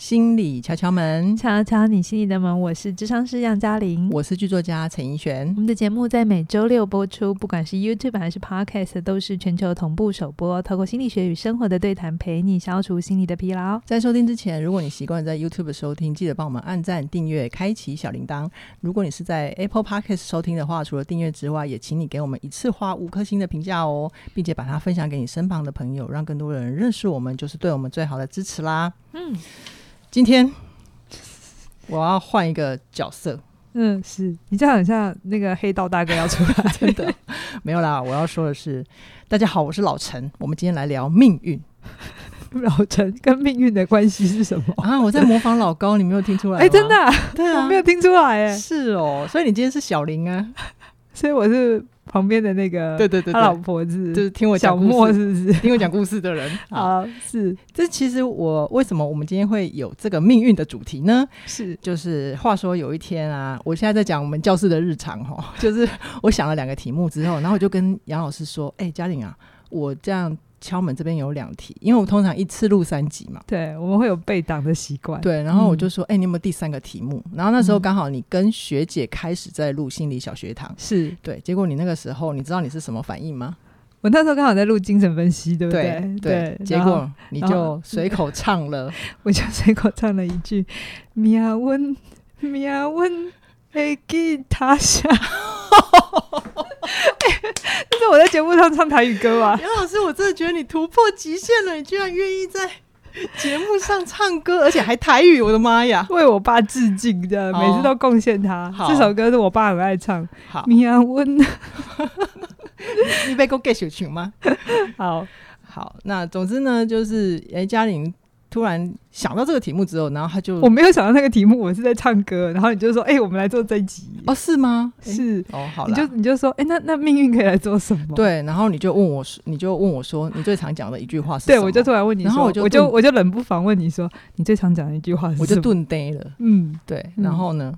心理敲敲门，敲敲你心里的门。我是智商师杨嘉玲，我是剧作家陈奕璇。我们的节目在每周六播出，不管是 YouTube 还是 Podcast，都是全球同步首播。透过心理学与生活的对谈，陪你消除心理的疲劳。在收听之前，如果你习惯在 YouTube 收听，记得帮我们按赞、订阅、开启小铃铛。如果你是在 Apple Podcast 收听的话，除了订阅之外，也请你给我们一次花五颗星的评价哦，并且把它分享给你身旁的朋友，让更多人认识我们，就是对我们最好的支持啦。嗯，今天。我要换一个角色，嗯，是你这样很像那个黑道大哥要出来，真的没有啦。我要说的是，大家好，我是老陈，我们今天来聊命运。老陈跟命运的关系是什么啊？我在模仿老高，你没有听出来？哎、欸，真的、啊，对啊，我没有听出来，哎，是哦，所以你今天是小林啊，所以我是。旁边的那个，对对对，他老婆子就是听我讲小莫，是不是听我讲故事的人 啊？是，这其实我为什么我们今天会有这个命运的主题呢？是，就是话说有一天啊，我现在在讲我们教室的日常哈，就是我想了两个题目之后，然后我就跟杨老师说：“哎、欸，嘉玲啊，我这样。”敲门这边有两题，因为我通常一次录三集嘛，对，我们会有备档的习惯。对，然后我就说，哎、嗯欸，你有没有第三个题目？然后那时候刚好你跟学姐开始在录心理小学堂，是对。结果你那个时候，你知道你是什么反应吗？我那时候刚好在录精神分析，对不对？对，对，结果你就随口唱了，我就随口唱了一句“命运，命运会给他下”。这是我在节目上唱台语歌啊？杨老师，我真的觉得你突破极限了，你居然愿意在节目上唱歌，而且还台语！我的妈呀，为我爸致敬的，每次都贡献他。这首歌是我爸很爱唱。好，米亚温，你被我给小群吗？好好，那总之呢，就是哎，嘉玲。突然想到这个题目之后，然后他就我没有想到那个题目，我是在唱歌，然后你就说：“哎、欸，我们来做这一集哦，是吗？是哦，好，你就你就说：哎、欸，那那命运可以来做什么？对，然后你就问我，你就问我说，你最常讲的一句话是？对，我就突然问你说，然后我就我就我就冷不防问你说，你最常讲的一句话是？我就顿呆了，嗯，对，然后呢，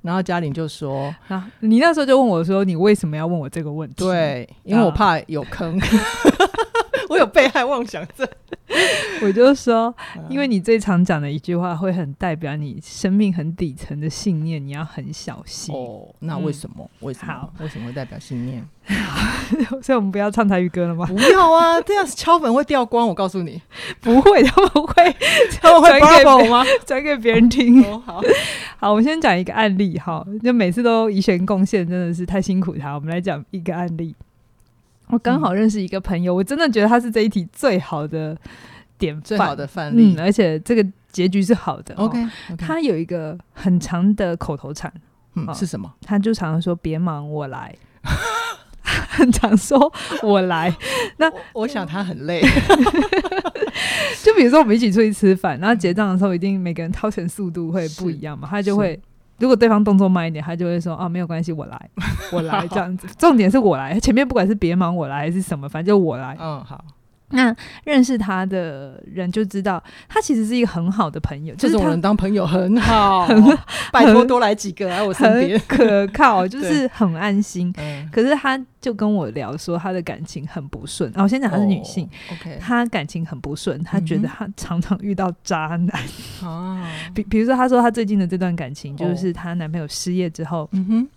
然后嘉玲就说，啊，你那时候就问我说，你为什么要问我这个问题？对，因为我怕有坑。啊 我有被害妄想症，我就说，因为你最常讲的一句话，会很代表你生命很底层的信念，你要很小心。哦，那为什么？嗯、为什么？好为什么会代表信念？所以我们不要唱台语歌了吗？不要啊，这样敲门会掉光。我告诉你，不会，他们会，他们会转给我吗？转给别人听。哦、好好，我先讲一个案例哈，就每次都怡璇贡献，真的是太辛苦他。我们来讲一个案例。我刚好认识一个朋友，嗯、我真的觉得他是这一题最好的典范，最好的范例，嗯，而且这个结局是好的。OK，, okay. 他有一个很长的口头禅，嗯，哦、是什么？他就常常说：“别忙，我来。”很常说“我来”。那我，我想他很累。就比如说我们一起出去吃饭，然后结账的时候，一定每个人掏钱速度会不一样嘛，他就会。如果对方动作慢一点，他就会说：“啊，没有关系，我来，我来。”这样子，重点是我来。前面不管是别忙我来还是什么，反正就我来。嗯，好。那认识他的人就知道，他其实是一个很好的朋友。这种人当朋友很好，很 拜托多来几个来我身边，可靠，就是很安心。可是他就跟我聊说，他的感情很不顺。我先讲他是女性，OK，他感情很不顺，他觉得他常常遇到渣男。哦，比比如说，他说他最近的这段感情，就是她男朋友失业之后，嗯哼。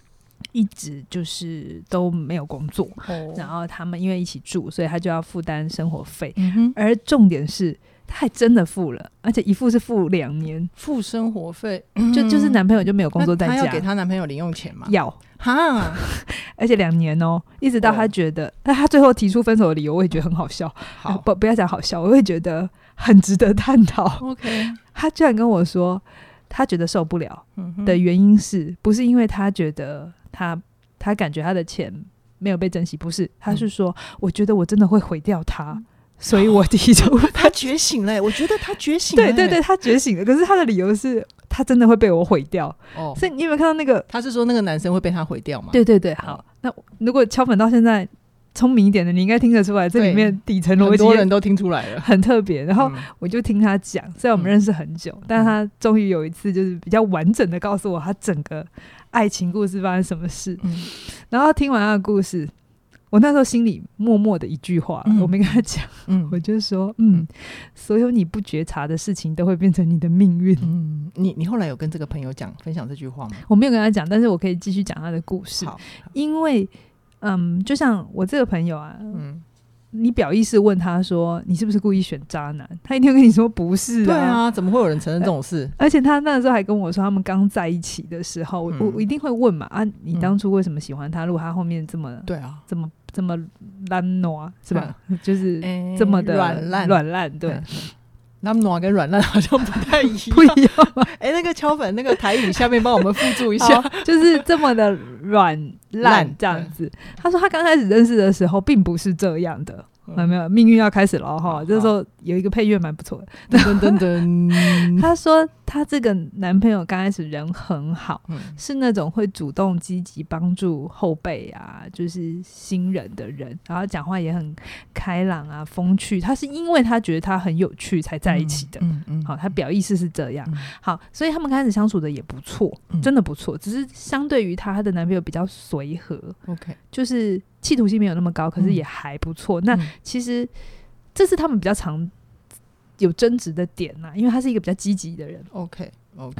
一直就是都没有工作，哦、然后他们因为一起住，所以他就要负担生活费。嗯、而重点是，他还真的付了，而且一付是付两年，付生活费，就就是男朋友就没有工作在家，他要给她男朋友零用钱嘛？要哈，而且两年哦，一直到他觉得，那、哦、他最后提出分手的理由，我也觉得很好笑。好，不不要讲好笑，我会觉得很值得探讨。OK，他居然跟我说，他觉得受不了的原因是不是因为他觉得。他他感觉他的钱没有被珍惜，不是，他是说，嗯、我觉得我真的会毁掉他，嗯、所以我提出他觉醒了。我觉得他觉醒了，对对对，他觉醒了。可是他的理由是他真的会被我毁掉。哦，所以你有没有看到那个？他是说那个男生会被他毁掉吗？对对对，好。那如果敲门到现在，聪明一点的，你应该听得出来，这里面底层逻辑很多人都听出来了，很特别。然后我就听他讲，虽然我们认识很久，嗯、但是他终于有一次就是比较完整的告诉我他整个。爱情故事发生什么事？嗯，然后听完他的故事，我那时候心里默默的一句话，嗯、我没跟他讲，嗯，我就说，嗯，所有你不觉察的事情都会变成你的命运。嗯，你你后来有跟这个朋友讲分享这句话吗？我没有跟他讲，但是我可以继续讲他的故事。好，因为，嗯，就像我这个朋友啊，嗯。你表意识问他说：“你是不是故意选渣男？”他一定会跟你说：“不是啊。”对啊，怎么会有人承认这种事？而且他那时候还跟我说，他们刚在一起的时候，嗯、我我一定会问嘛啊，你当初为什么喜欢他？如果他后面这么对啊，这么这么烂挪是吧？嗯、就是这么的软烂软烂，对。嗯那么暖跟软烂好像不太一样，不一样吗？哎、欸，那个敲粉那个台语下面帮我们附注一下，就是这么的软烂这样子。他说他刚开始认识的时候并不是这样的。有没有命运要开始了哈？这时候有一个配乐蛮不错的，噔噔噔。他说他这个男朋友刚开始人很好，嗯、是那种会主动积极帮助后辈啊，就是新人的人，然后讲话也很开朗啊，风趣。他是因为他觉得他很有趣才在一起的，嗯嗯。嗯好，他表意思是这样。嗯、好，所以他们开始相处的也不错，真的不错。只是相对于他，他的男朋友比较随和，OK，就是。企图心没有那么高，可是也还不错。嗯、那其实这是他们比较常有争执的点呐，因为他是一个比较积极的人。OK。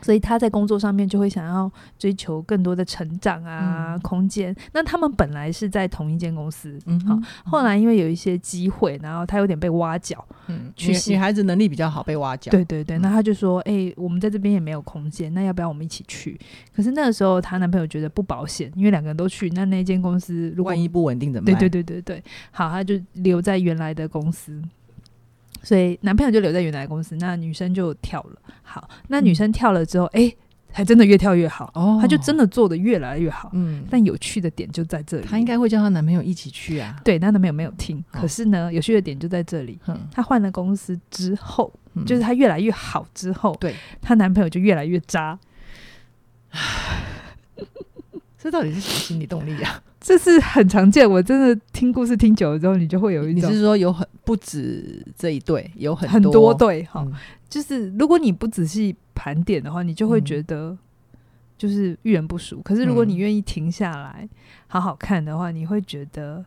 所以他在工作上面就会想要追求更多的成长啊，嗯、空间。那他们本来是在同一间公司，嗯哼，好，后来因为有一些机会，然后他有点被挖角，嗯，女女孩子能力比较好，被挖角，对对对。那他就说，哎、欸，我们在这边也没有空间，那要不要我们一起去？可是那个时候，她男朋友觉得不保险，因为两个人都去，那那间公司如果万一不稳定怎么办？对对对对对，好，他就留在原来的公司。所以男朋友就留在原来的公司，那女生就跳了。好，那女生跳了之后，哎、嗯，还真的越跳越好。哦，她就真的做的越来越好。嗯，但有趣的点就在这里。她应该会叫她男朋友一起去啊。对，她男朋友没有听。哦、可是呢，有趣的点就在这里。嗯，她换了公司之后，嗯、就是她越来越好之后，对，她男朋友就越来越渣。这到底是什么心理动力啊？这是很常见。我真的听故事听久了之后，你就会有一种，你是说有很不止这一对，有很多很多对哈。嗯、就是如果你不仔细盘点的话，你就会觉得就是遇人不淑。可是如果你愿意停下来好好看的话，你会觉得，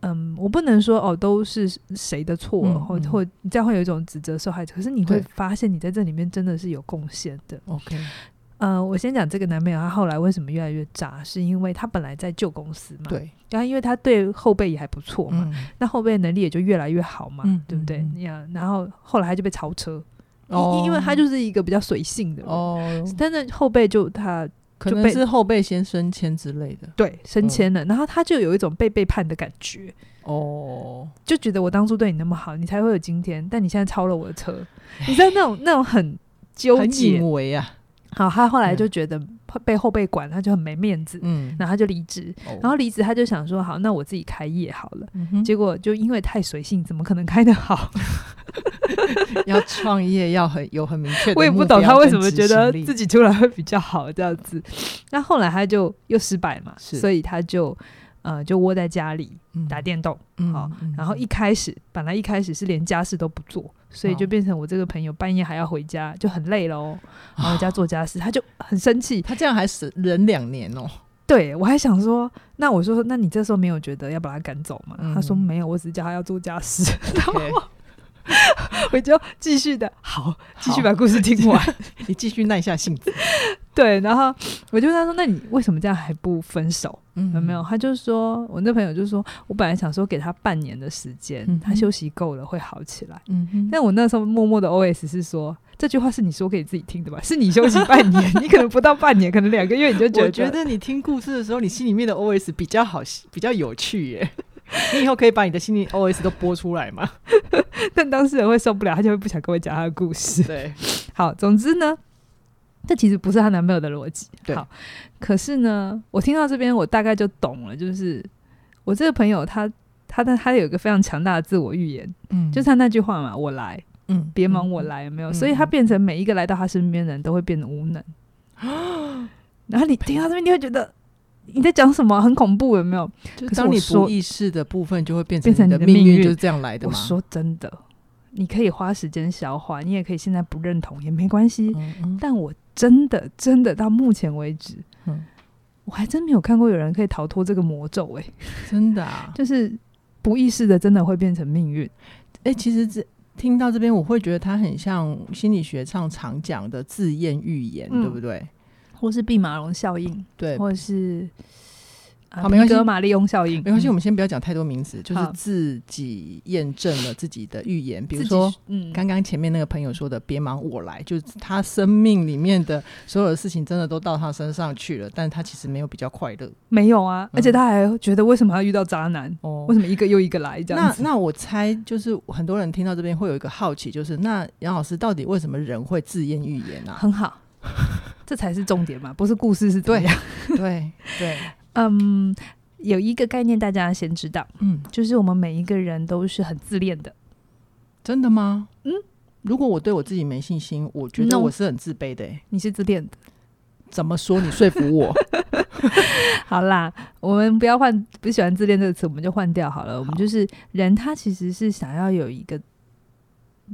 嗯，我不能说哦都是谁的错，嗯、或或你这样会有一种指责受害者。可是你会发现，你在这里面真的是有贡献的。OK。呃，我先讲这个男朋友，他后来为什么越来越渣？是因为他本来在旧公司嘛，对，然后因为他对后辈也还不错嘛，嗯、那后辈能力也就越来越好嘛，嗯、对不对？呀、嗯，然后后来他就被超车，哦、因因为他就是一个比较随性的人，哦，但是后辈就他就可能是后辈先升迁之类的，对，升迁了，哦、然后他就有一种被背叛的感觉，哦，就觉得我当初对你那么好，你才会有今天，但你现在超了我的车，你知道那种那种很纠结，啊。好，他后来就觉得被后辈管，他就很没面子，嗯，然后他就离职，哦、然后离职他就想说，好，那我自己开业好了，嗯、结果就因为太随性，怎么可能开得好？要创业要很有很明确的，我也不懂他为什么觉得自己出来会比较好这样子。那后来他就又失败嘛，所以他就。呃，就窝在家里打电动，好，然后一开始本来一开始是连家事都不做，所以就变成我这个朋友半夜还要回家，就很累喽，然后回家做家事，他就很生气，他这样还是忍两年哦。对，我还想说，那我说，那你这时候没有觉得要把他赶走吗？他说没有，我只是叫他要做家事。然后 我就继续的，好，继续把故事听完。你继续耐下性子。对，然后我就跟他说：“那你为什么这样还不分手？嗯、有没有？”他就说：“我那朋友就说，我本来想说给他半年的时间，嗯、他休息够了会好起来。嗯，但我那时候默默的 OS 是说，这句话是你说给自己听的吧？是你休息半年，你可能不到半年，可能两个月你就觉得。我觉得你听故事的时候，你心里面的 OS 比较好，比较有趣耶。你以后可以把你的心里 OS 都播出来吗？但当事人会受不了，他就会不想跟我讲他的故事。对，好，总之呢。这其实不是她男朋友的逻辑，对好，可是呢，我听到这边，我大概就懂了，就是我这个朋友他，他他他有一个非常强大的自我预言，嗯，就是他那句话嘛，我来，嗯，别忙，我来，有没有？嗯、所以他变成每一个来到他身边的人都会变得无能，嗯、然后你听到这边，你会觉得你在讲什么？很恐怖，有没有？就当你不意识的部分，就会变成你的命运，就是这样来的吗？我说真的。你可以花时间消化，你也可以现在不认同也没关系。嗯嗯，但我真的真的到目前为止，嗯，我还真没有看过有人可以逃脱这个魔咒哎、欸，真的啊，就是不意识的，真的会变成命运。哎、欸，其实这听到这边，我会觉得它很像心理学上常讲的自验预言，嗯、对不对？或是毕马龙效应，对，或是。好，没关系。皮格马利翁效应，没关系。我们先不要讲太多名词，就是自己验证了自己的预言。比如说，嗯，刚刚前面那个朋友说的“别忙，我来”，就是他生命里面的所有的事情，真的都到他身上去了，但他其实没有比较快乐，没有啊。而且他还觉得为什么要遇到渣男？哦，为什么一个又一个来这样子？那那我猜，就是很多人听到这边会有一个好奇，就是那杨老师到底为什么人会自验预言呢？很好，这才是重点嘛，不是故事是？对对对。嗯，有一个概念大家先知道，嗯，就是我们每一个人都是很自恋的。真的吗？嗯，如果我对我自己没信心，我觉得我是很自卑的。你是自恋的？怎么说？你说服我。好啦，我们不要换，不喜欢自恋这个词，我们就换掉好了。好，我们就是人，他其实是想要有一个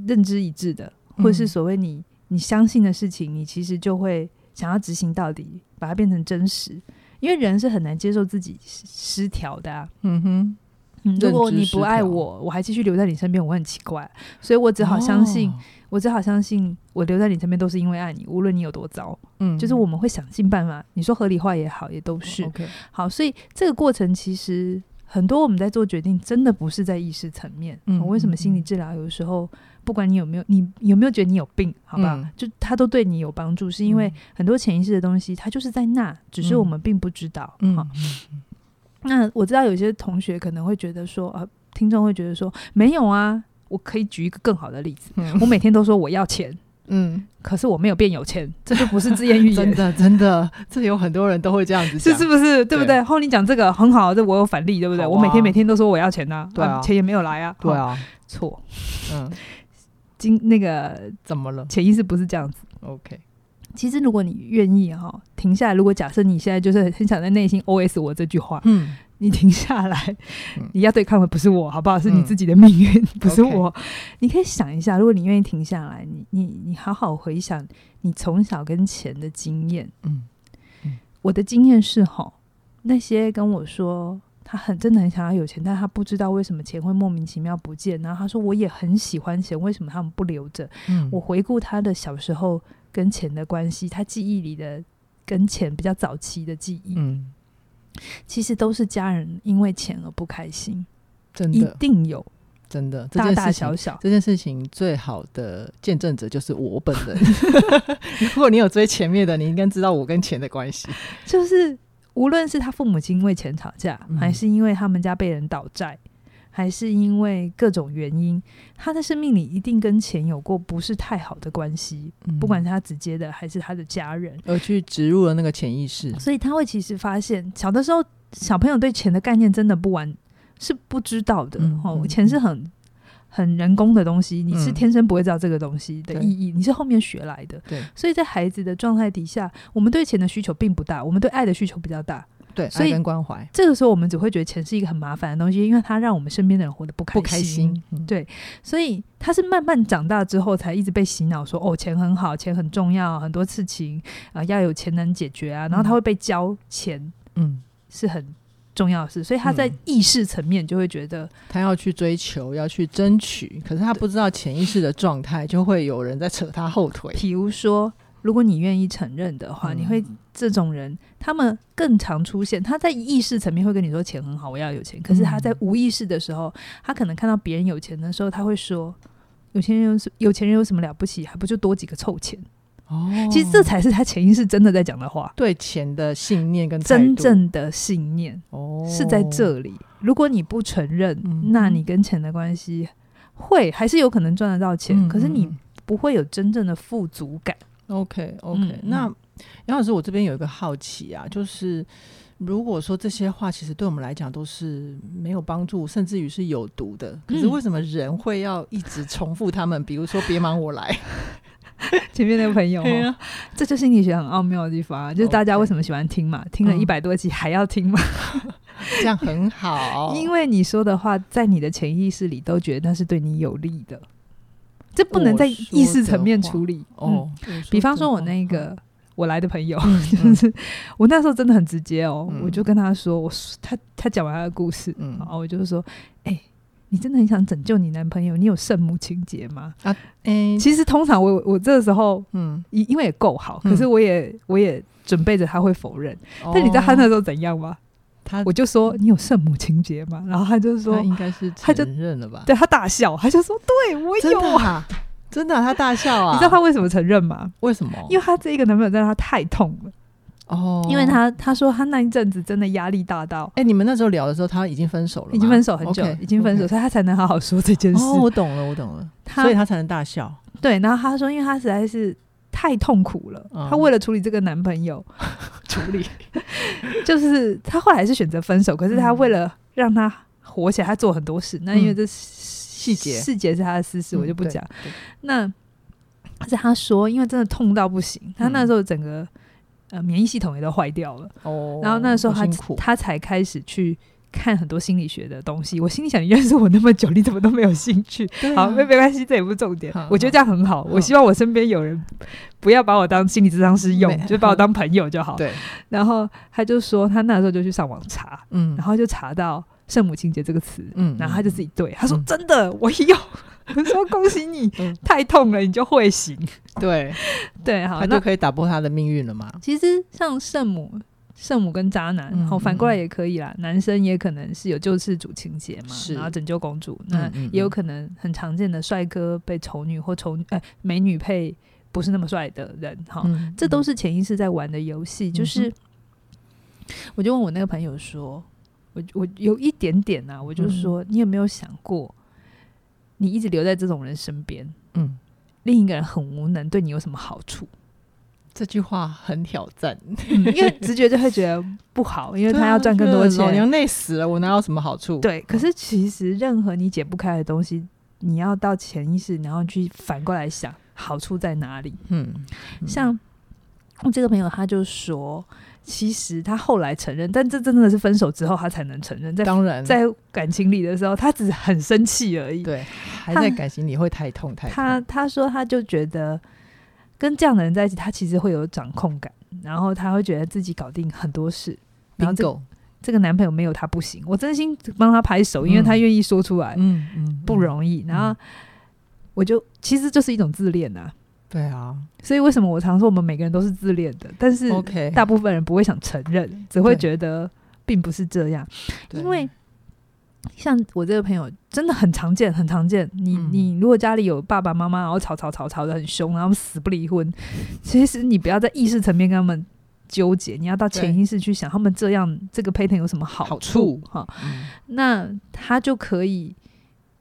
认知一致的，或者是所谓你你相信的事情，你其实就会想要执行到底，把它变成真实。因为人是很难接受自己失调的啊，嗯哼，嗯，如果你不爱我，我还继续留在你身边，我很奇怪，所以我只好相信，哦、我只好相信，我留在你身边都是因为爱你，无论你有多糟，嗯，就是我们会想尽办法，你说合理化也好，也都是、哦 okay、好，所以这个过程其实很多我们在做决定，真的不是在意识层面，嗯，为什么心理治疗有的时候？不管你有没有，你有没有觉得你有病，好不好？嗯、就他都对你有帮助，是因为很多潜意识的东西，它就是在那，只是我们并不知道。嗯，好。那我知道有些同学可能会觉得说，呃，听众会觉得说，没有啊，我可以举一个更好的例子。嗯、我每天都说我要钱，嗯，可是我没有变有钱，这就不是自言预言。真的，真的，这有很多人都会这样子，是是不是？对不对？后你讲这个很好，这我有反例，对不对？啊、我每天每天都说我要钱呐、啊，对啊，钱也没有来啊，对啊，错，嗯。经那个怎么了？潜意识不是这样子。OK，其实如果你愿意哈，停下来。如果假设你现在就是很想在内心 OS 我这句话，嗯，你停下来，嗯、你要对抗的不是我，好不好？是你自己的命运，嗯、不是我。你可以想一下，如果你愿意停下来，你你你好好回想你从小跟钱的经验。嗯，嗯我的经验是哈，那些跟我说。他很真的很想要有钱，但他不知道为什么钱会莫名其妙不见。然后他说：“我也很喜欢钱，为什么他们不留着？”嗯，我回顾他的小时候跟钱的关系，他记忆里的跟钱比较早期的记忆，嗯，其实都是家人因为钱而不开心，真的一定有，真的大大小小这件事情最好的见证者就是我本人。如果你有追前面的，你应该知道我跟钱的关系，就是。无论是他父母亲因为钱吵架，嗯、还是因为他们家被人倒债，还是因为各种原因，他的生命里一定跟钱有过不是太好的关系。嗯、不管是他直接的，还是他的家人，而去植入了那个潜意识，所以他会其实发现，小的时候小朋友对钱的概念真的不完是不知道的。嗯、哦，钱是很。很人工的东西，你是天生不会知道这个东西的意义，嗯、你是后面学来的。对，所以在孩子的状态底下，我们对钱的需求并不大，我们对爱的需求比较大。对，所以爱跟关怀。这个时候，我们只会觉得钱是一个很麻烦的东西，因为它让我们身边的人活得不开心。不开心。嗯、对，所以他是慢慢长大之后，才一直被洗脑说：“哦，钱很好，钱很重要，很多事情啊、呃、要有钱能解决啊。”然后他会被教钱，嗯，是很。重要的是，所以他在意识层面就会觉得、嗯、他要去追求，要去争取，可是他不知道潜意识的状态，就会有人在扯他后腿。比如说，如果你愿意承认的话，嗯、你会这种人，他们更常出现。他在意识层面会跟你说钱很好，我要有钱。可是他在无意识的时候，他可能看到别人有钱的时候，他会说：“有钱人有什有钱人有什么了不起？还不就多几个臭钱。”哦，其实这才是他潜意识真的在讲的话，对钱的信念跟真正的信念哦。是在这里。如果你不承认，嗯、那你跟钱的关系会还是有可能赚得到钱，嗯、可是你不会有真正的富足感。OK OK，嗯、那杨老师，我这边有一个好奇啊，就是如果说这些话其实对我们来讲都是没有帮助，甚至于是有毒的，可是为什么人会要一直重复他们？嗯、比如说，别忙我来。前面那个朋友，啊、这就是心理学很奥妙的地方，啊，就是大家为什么喜欢听嘛？听了一百多集还要听嘛？嗯、这样很好，因为你说的话在你的潜意识里都觉得那是对你有利的，这不能在意识层面处理。哦，嗯、比方说我那个我来的朋友，嗯、就是我那时候真的很直接哦，嗯、我就跟他说，我他他讲完他的故事，嗯，然后我就是说，哎、欸，你真的很想拯救你男朋友，你有圣母情节吗？啊，诶、欸，其实通常我我这个时候，嗯，因因为也够好，可是我也我也准备着他会否认，嗯、但你知道他那时候怎样吗？他我就说你有圣母情节吗？然后他就说他应该是承认了吧？对他大笑，他就说对我有啊。真的，他大笑啊！你知道他为什么承认吗？为什么？因为他这一个男朋友让他太痛了哦。因为他他说他那一阵子真的压力大到，哎，你们那时候聊的时候他已经分手了，已经分手很久，已经分手，所以他才能好好说这件事。哦，我懂了，我懂了，所以他才能大笑。对，然后他说，因为他实在是太痛苦了，他为了处理这个男朋友，处理，就是他后来是选择分手。可是他为了让他活起来，他做很多事。那因为这。细节细节是他的私事，我就不讲。那是他说，因为真的痛到不行，他那时候整个呃免疫系统也都坏掉了。哦，然后那时候他他才开始去看很多心理学的东西。我心里想，你认识我那么久，你怎么都没有兴趣？好，没没关系，这也不是重点。我觉得这样很好。我希望我身边有人不要把我当心理咨商师用，就把我当朋友就好。对。然后他就说，他那时候就去上网查，嗯，然后就查到。圣母情节这个词，嗯，然后他就自己对他说：“真的，我有。” 我说：“恭喜你，太痛了，你就会醒。”对 对，好，他就可以打破他的命运了嘛。其实像圣母、圣母跟渣男，然后反过来也可以啦。男生也可能是有救世主情节嘛，然后拯救公主。那也有可能很常见的帅哥被丑女或丑哎美女配不是那么帅的人，哈，这都是潜意识在玩的游戏。就是，我就问我那个朋友说。我我有一点点呐、啊，我就说，你有没有想过，你一直留在这种人身边，嗯，另一个人很无能，对你有什么好处？这句话很挑战，嗯、因为直觉就会觉得不好，因为他要赚更多钱，老娘累死了，我哪有什么好处？对，可是其实任何你解不开的东西，你要到潜意识，然后去反过来想，好处在哪里？嗯，嗯像我这个朋友，他就说。其实他后来承认，但这真的是分手之后他才能承认。在当然，在感情里的时候，他只是很生气而已。对，还在感情里会太痛太痛。他他说他就觉得跟这样的人在一起，他其实会有掌控感，然后他会觉得自己搞定很多事。然后这这个男朋友没有他不行，我真心帮他拍手，因为他愿意说出来，嗯嗯，不容易。然后我就其实就是一种自恋呐。对啊，所以为什么我常说我们每个人都是自恋的，但是大部分人不会想承认.只会觉得并不是这样。因为像我这个朋友，真的很常见，很常见。你、嗯、你如果家里有爸爸妈妈，然后吵吵吵吵的很凶，然后死不离婚，其实你不要在意识层面跟他们纠结，你要到潜意识去想，他们这样这个 pattern 有什么好处哈？嗯、那他就可以，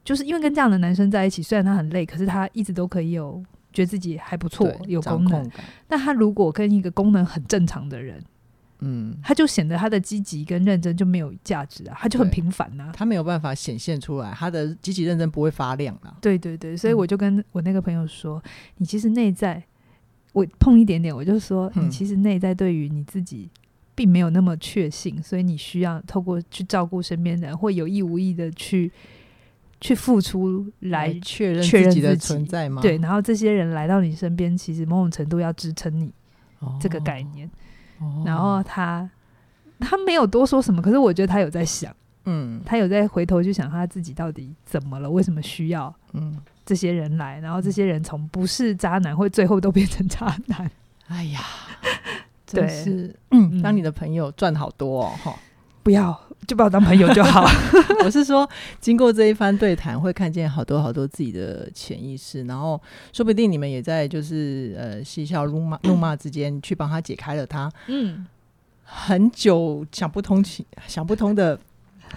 就是因为跟这样的男生在一起，虽然他很累，可是他一直都可以有。觉得自己还不错，有功能。那他如果跟一个功能很正常的人，嗯，他就显得他的积极跟认真就没有价值啊，他就很平凡呐、啊，他没有办法显现出来，他的积极认真不会发亮啊。对对对，所以我就跟我那个朋友说，嗯、你其实内在，我碰一点点，我就说，你其实内在对于你自己并没有那么确信，所以你需要透过去照顾身边人，或有意无意的去。去付出来确认确认自己的存在吗？对，然后这些人来到你身边，其实某种程度要支撑你这个概念。哦、然后他他没有多说什么，可是我觉得他有在想，嗯，他有在回头去想他自己到底怎么了，为什么需要嗯这些人来？然后这些人从不是渣男，会最后都变成渣男。哎呀，真是嗯，当你的朋友赚好多哦，哈。不要，就把我当朋友就好。我是说，经过这一番对谈，会看见好多好多自己的潜意识，然后说不定你们也在就是呃嬉笑怒骂怒骂之间去帮他解开了他嗯很久想不通情想不通的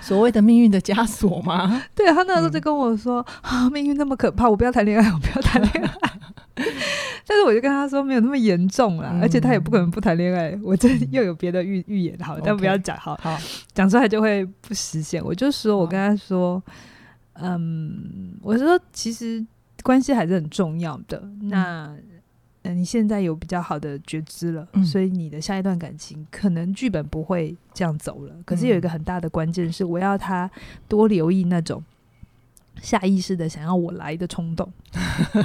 所谓的命运的枷锁吗？对，他那时候就跟我说、嗯、啊，命运那么可怕，我不要谈恋爱，我不要谈恋爱。但是我就跟他说没有那么严重啦，嗯、而且他也不可能不谈恋爱。我这又有别的预预言，好，但不要讲，好，好讲出来就会不实现。我就说，我跟他说，嗯，我说其实关系还是很重要的。嗯、那嗯，你现在有比较好的觉知了，嗯、所以你的下一段感情可能剧本不会这样走了。可是有一个很大的关键是，我要他多留意那种下意识的想要我来的冲动。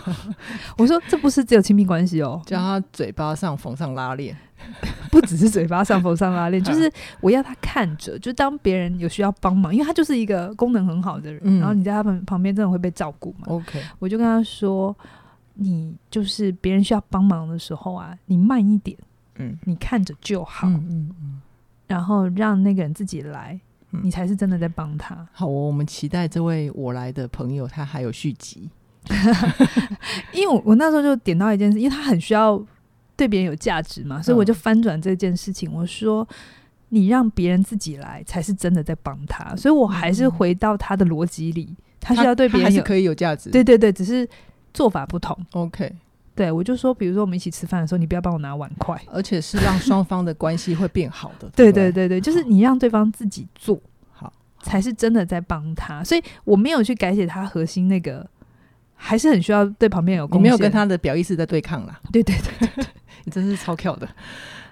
我说这不是只有亲密关系哦，叫他嘴巴上缝上拉链，不只是嘴巴上缝上拉链，就是我要他看着，就当别人有需要帮忙，因为他就是一个功能很好的人，嗯、然后你在他旁旁边真的会被照顾嘛。OK，我就跟他说，你就是别人需要帮忙的时候啊，你慢一点，嗯，你看着就好，嗯嗯，嗯，然后让那个人自己来。你才是真的在帮他。好，我们期待这位我来的朋友，他还有续集。因为我我那时候就点到一件事，因为他很需要对别人有价值嘛，所以我就翻转这件事情，我说你让别人自己来，才是真的在帮他。所以我还是回到他的逻辑里，他需要对别人还是可以有价值。对对对，只是做法不同。OK，对我就说，比如说我们一起吃饭的时候，你不要帮我拿碗筷，而且是让双方的关系会变好的。对对对对，就是你让对方自己做好。才是真的在帮他，所以我没有去改写他核心那个，还是很需要对旁边有贡献。没有跟他的表意识在对抗啦。对对对对，你真是超跳的。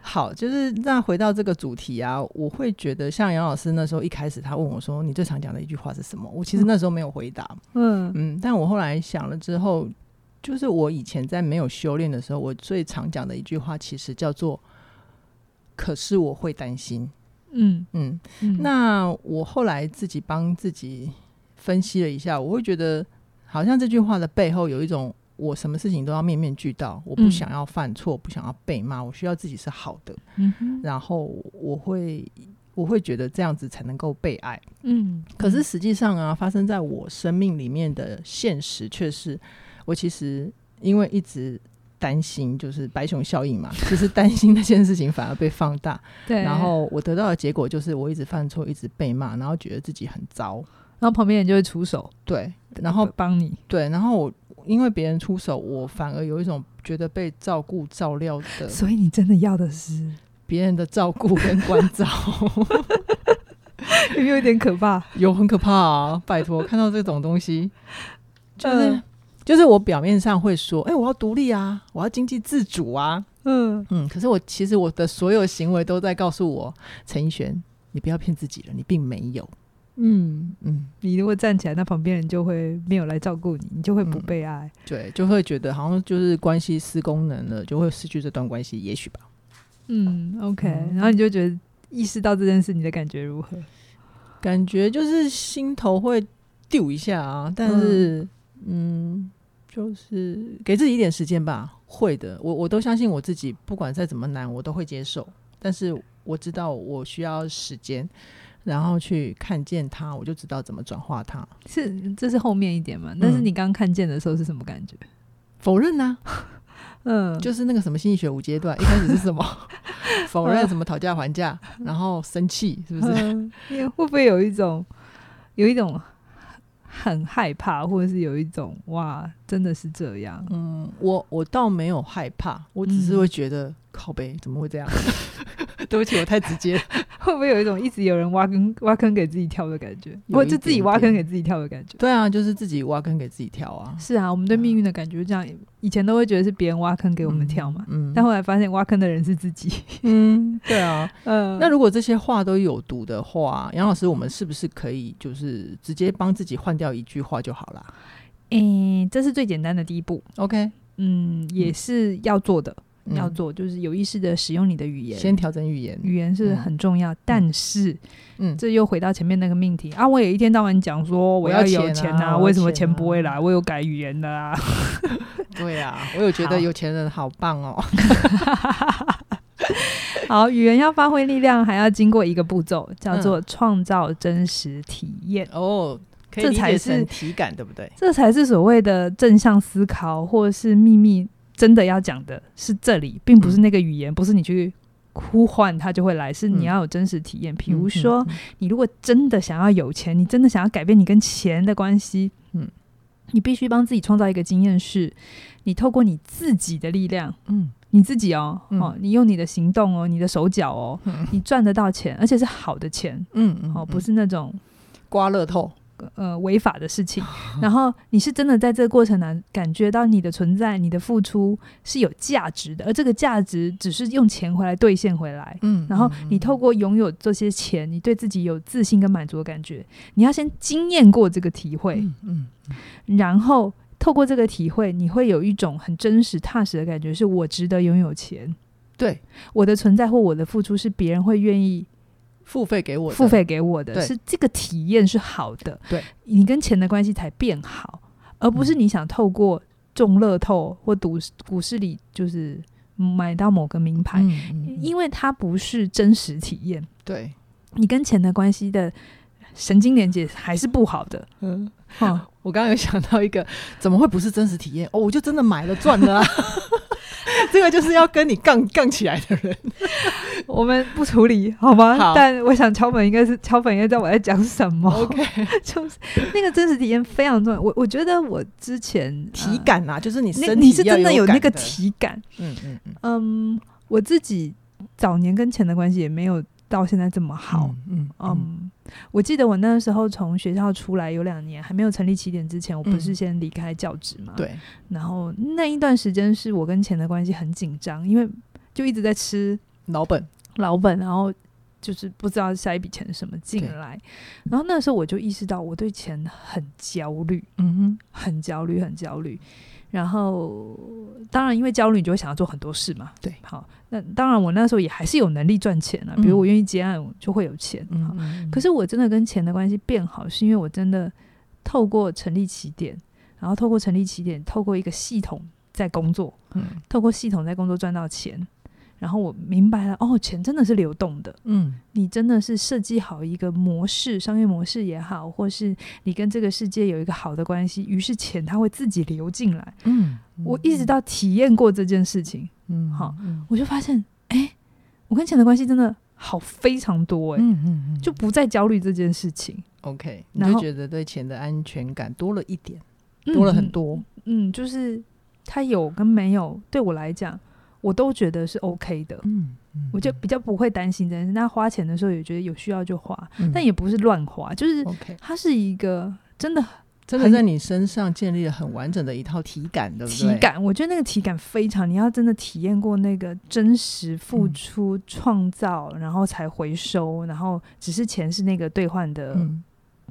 好，就是那回到这个主题啊，我会觉得像杨老师那时候一开始他问我说：“你最常讲的一句话是什么？”我其实那时候没有回答。嗯嗯，但我后来想了之后，就是我以前在没有修炼的时候，我最常讲的一句话其实叫做：“可是我会担心。”嗯嗯，那我后来自己帮自己分析了一下，我会觉得好像这句话的背后有一种，我什么事情都要面面俱到，我不想要犯错，不想要被骂，我需要自己是好的。嗯哼，然后我会我会觉得这样子才能够被爱。嗯，可是实际上啊，发生在我生命里面的现实却是，我其实因为一直。担心就是白熊效应嘛，其实担心那件事情反而被放大。对，然后我得到的结果就是我一直犯错，一直被骂，然后觉得自己很糟，然后旁边人就会出手，对，然后帮你，对，然后我因为别人出手，我反而有一种觉得被照顾照料的。所以你真的要的是别人的照顾跟关照，有没有一点可怕？有很可怕啊！拜托，看到这种东西，就是。呃就是我表面上会说，哎、欸，我要独立啊，我要经济自主啊，嗯。嗯，可是我其实我的所有行为都在告诉我，陈奕璇，你不要骗自己了，你并没有，嗯。嗯，你如果站起来，那旁边人就会没有来照顾你，你就会不被爱，嗯、对，就会觉得好像就是关系失功能了，就会失去这段关系，也许吧，嗯，OK，嗯，然后你就觉得意识到这件事，你的感觉如何？感觉就是心头会丢一下啊，但是。嗯嗯，就是给自己一点时间吧。会的，我我都相信我自己，不管再怎么难，我都会接受。但是我知道我需要时间，然后去看见它，我就知道怎么转化它。是，这是后面一点嘛？但是你刚看见的时候是什么感觉？嗯、否认呢、啊？嗯，就是那个什么心理学五阶段，一开始是什么？否认什么讨价还价，然后生气，是不是？嗯、会不会有一种，有一种？很害怕，或者是有一种哇，真的是这样。嗯，我我倒没有害怕，我只是会觉得、嗯、靠背怎么会这样？对不起，我太直接。会不会有一种一直有人挖坑挖坑给自己跳的感觉？或就自己挖坑给自己跳的感觉？对啊，就是自己挖坑给自己跳啊。是啊，我们对命运的感觉就这样。以前都会觉得是别人挖坑给我们跳嘛，嗯，嗯，但后来发现挖坑的人是自己。嗯，对啊，嗯。那如果这些话都有毒的话，杨老师，我们是不是可以就是直接帮自己换掉一句话就好了？嗯，这是最简单的第一步。OK，嗯，也是要做的。要做就是有意识的使用你的语言，先调整语言，语言是很重要。嗯、但是，嗯，这又回到前面那个命题啊！我也一天到晚讲说我要有钱啊，为什么钱不会来？我有改语言的啊。对啊，我有觉得有钱人好棒哦。好，语言要发挥力量，还要经过一个步骤，叫做创造真实体验。哦，这才是体感，对不对？这才是所谓的正向思考，或是秘密。真的要讲的是这里，并不是那个语言，嗯、不是你去呼唤它就会来，是你要有真实体验。比、嗯、如说、你如果真的想要有钱，你真的想要改变你跟钱的关系，嗯，你必须帮自己创造一个经验，是你透过你自己的力量，嗯，你自己哦，嗯、哦，你用你的行动哦，你的手脚哦，嗯、你赚得到钱，而且是好的钱，嗯，哦，不是那种刮乐透。呃违法的事情，然后你是真的在这个过程呢，感觉到你的存在、你的付出是有价值的，而这个价值只是用钱回来兑现回来。嗯，然后你透过拥有这些钱，你对自己有自信跟满足的感觉，你要先经验过这个体会，嗯，然后透过这个体会，你会有一种很真实踏实的感觉，是我值得拥有钱。对，我的存在或我的付出是别人会愿意。付费给我的，付费给我的是这个体验是好的，对，你跟钱的关系才变好，而不是你想透过中乐透或赌股市里就是买到某个名牌，嗯嗯、因为它不是真实体验。对，你跟钱的关系的神经连接还是不好的。嗯，好，我刚刚有想到一个，怎么会不是真实体验？哦，我就真的买了赚了啊。这个就是要跟你杠杠起来的人，我们不处理好吗？好，但我想敲门应该是敲门，应该知道我在讲什么。OK，就是那个真实体验非常重要。我我觉得我之前体感啊，就是你身体你是真的有那个体感。嗯嗯嗯，嗯，我自己早年跟钱的关系也没有到现在这么好。嗯嗯，嗯，我记得我那时候从学校出来有两年，还没有成立起点之前，我不是先离开教职嘛？对。然后那一段时间是我跟钱的关系很紧张，因为就一直在吃老本，老本，然后就是不知道下一笔钱什么进来。然后那时候我就意识到我对钱很焦虑，嗯哼，很焦虑，很焦虑。然后，当然，因为焦虑，你就会想要做很多事嘛。对，好，那当然，我那时候也还是有能力赚钱啊。比如我愿意接案，我就会有钱。嗯，好，可是我真的跟钱的关系变好，是因为我真的透过成立起点，然后透过成立起点，透过一个系统在工作，嗯，透过系统在工作赚到钱。然后我明白了，哦，钱真的是流动的。嗯，你真的是设计好一个模式，商业模式也好，或是你跟这个世界有一个好的关系，于是钱它会自己流进来。嗯，我一直到体验过这件事情，嗯，好，我就发现，哎，我跟钱的关系真的好非常多，哎，嗯嗯嗯，就不再焦虑这件事情。OK，你就觉得对钱的安全感多了一点，多了很多。嗯，就是它有跟没有，对我来讲。我都觉得是 OK 的，嗯，嗯，我就比较不会担心这件事。那花钱的时候也觉得有需要就花，嗯、但也不是乱花，就是。它是一个真的真的在你身上建立了很完整的一套体感，对不对？体感，我觉得那个体感非常，你要真的体验过那个真实付出、创、嗯、造，然后才回收，然后只是钱是那个兑换的。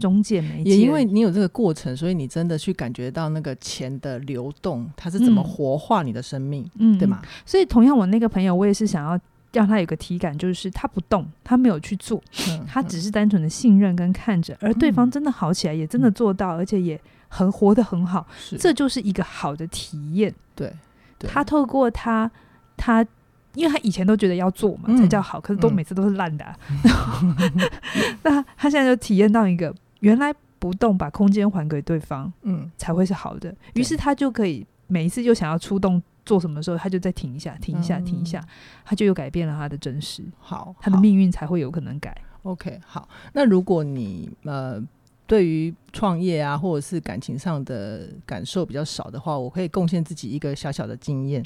嗯中介媒介，也因为你有这个过程，所以你真的去感觉到那个钱的流动，它是怎么活化你的生命，嗯，对吗？所以同样，我那个朋友，我也是想要让他有个体感，就是他不动，他没有去做，嗯、他只是单纯的信任跟看着，而对方真的好起来，也真的做到，嗯、而且也很活得很好，这就是一个好的体验。对，对。他透过他，他因为他以前都觉得要做嘛、嗯、才叫好，可是都每次都是烂的、啊，嗯、那他现在就体验到一个。原来不动，把空间还给对方，嗯，才会是好的。于是他就可以每一次就想要出动做什么的时候，他就再停一下，停一下，停一下，嗯、他就又改变了他的真实。好，他的命运才会有可能改。OK，好。那如果你呃对于创业啊，或者是感情上的感受比较少的话，我可以贡献自己一个小小的经验。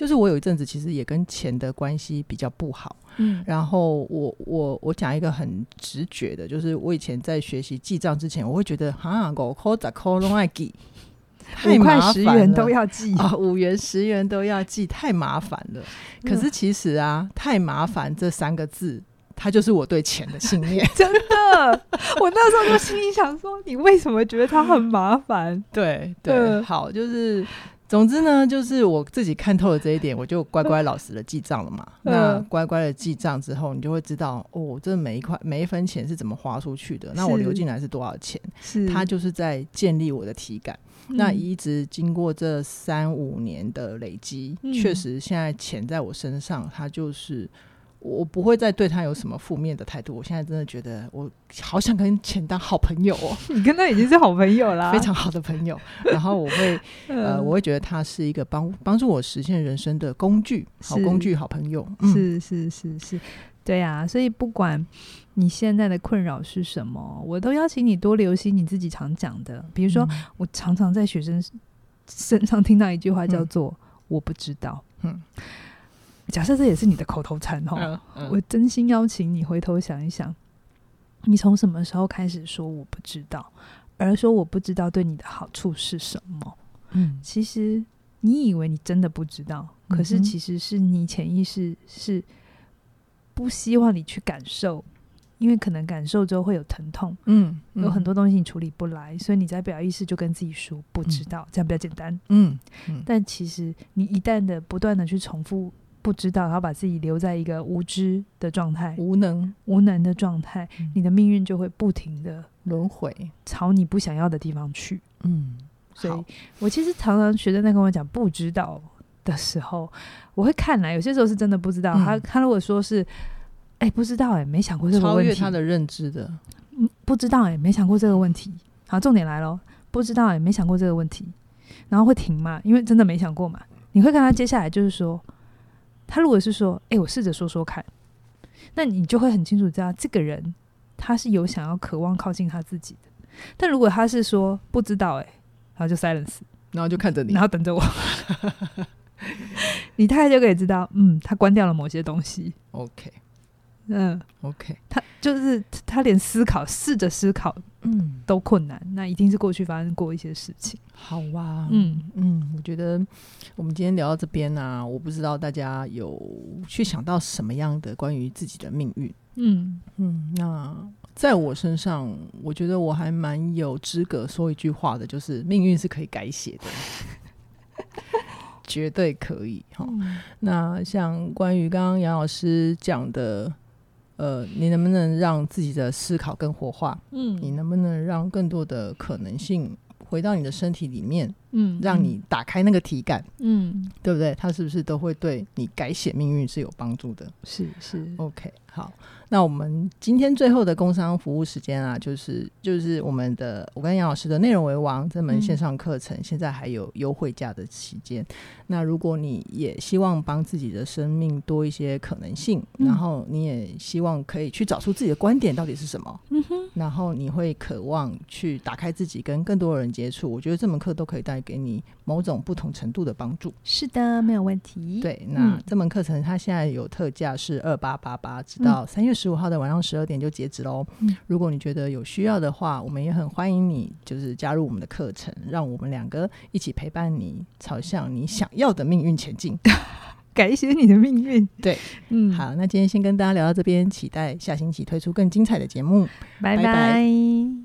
就是我有一阵子其实也跟钱的关系比较不好，嗯，然后我我我讲一个很直觉的，就是我以前在学习记账之前，我会觉得哈，五块十块都要记，太麻烦了，五块十元都要记啊，五元十元都要记，太麻烦了。可是其实啊，太麻烦这三个字，它就是我对钱的信念，真的。我那时候就心里想说，你为什么觉得它很麻烦？对对，好，就是。总之呢，就是我自己看透了这一点，我就乖乖老实的记账了嘛。嗯、那乖乖的记账之后，你就会知道哦，这每一块每一分钱是怎么花出去的。那我流进来是多少钱？是它就是在建立我的体感。嗯、那一直经过这三五年的累积，嗯、确实现在钱在我身上，它就是。我不会再对他有什么负面的态度。我现在真的觉得，我好想跟钱当好朋友哦。你跟他已经是好朋友啦，非常好的朋友。然后我会，呃，我会觉得他是一个帮帮助我实现人生的工具，好工具，好朋友。是是是是，对啊。所以不管你现在的困扰是什么，我都邀请你多留心你自己常讲的。比如说，我常常在学生身上听到一句话，叫做“我不知道”。嗯。假设这也是你的口头禅哦，嗯嗯、我真心邀请你回头想一想，你从什么时候开始说我不知道，而说我不知道对你的好处是什么？嗯，其实你以为你真的不知道，可是其实是你潜意识是不希望你去感受。因为可能感受之后会有疼痛，嗯，嗯，有很多东西你处理不来，所以你在表意识就跟自己说不知道，嗯、这样比较简单，嗯，嗯，但其实你一旦的不断的去重复不知道，然后把自己留在一个无知的状态，无能无能的状态，嗯、你的命运就会不停的轮回，朝你不想要的地方去，嗯，所以我其实常常学生在跟我讲不知道的时候，我会看来有些时候是真的不知道，嗯、他他如果说是。哎、欸，不知道哎、欸，没想过这个问题。超越他的认知的，嗯，不知道哎、欸，没想过这个问题。好，重点来喽，不知道哎、欸，没想过这个问题，然后会停嘛？因为真的没想过嘛。你会看他接下来就是说，他如果是说，哎、欸，我试着说说看，那你就会很清楚知道这个人他是有想要渴望靠近他自己的。但如果他是说不知道哎、欸，然后就 silence，然后就看着你，然后等着我，你大概就可以知道，嗯，他关掉了某些东西。OK。嗯，OK，他就是他连思考，试着思考，嗯，都困难，那一定是过去发生过一些事情。好哇，嗯嗯，我觉得我们今天聊到这边呢、啊，我不知道大家有去想到什么样的关于自己的命运。嗯嗯，那在我身上，我觉得我还蛮有资格说一句话的，就是命运是可以改写的。绝对可以哈。嗯、那像关于刚刚杨老师讲的。呃，你能不能让自己的思考更活化？嗯，你能不能让更多的可能性回到你的身体里面？嗯，让你打开那个体感，嗯，对不对？它是不是都会对你改写命运是有帮助的？是是，OK，好。那我们今天最后的工商服务时间啊，就是就是我们的我跟杨老师的内容为王这门线上课程，现在还有优惠价的期间。嗯、那如果你也希望帮自己的生命多一些可能性，嗯、然后你也希望可以去找出自己的观点到底是什么，嗯哼，然后你会渴望去打开自己，跟更多人接触，我觉得这门课都可以带给你某种不同程度的帮助。是的，没有问题。对，那这门课程它现在有特价是二八八八，直到三月十五号的晚上十二点就截止喽。嗯，如果你觉得有需要的话，我们也很欢迎你，就是加入我们的课程，让我们两个一起陪伴你，朝向你想要的命运前进，改写你的命运。对，嗯，好，那今天先跟大家聊到这边，期待下星期推出更精彩的节目。拜拜。拜拜。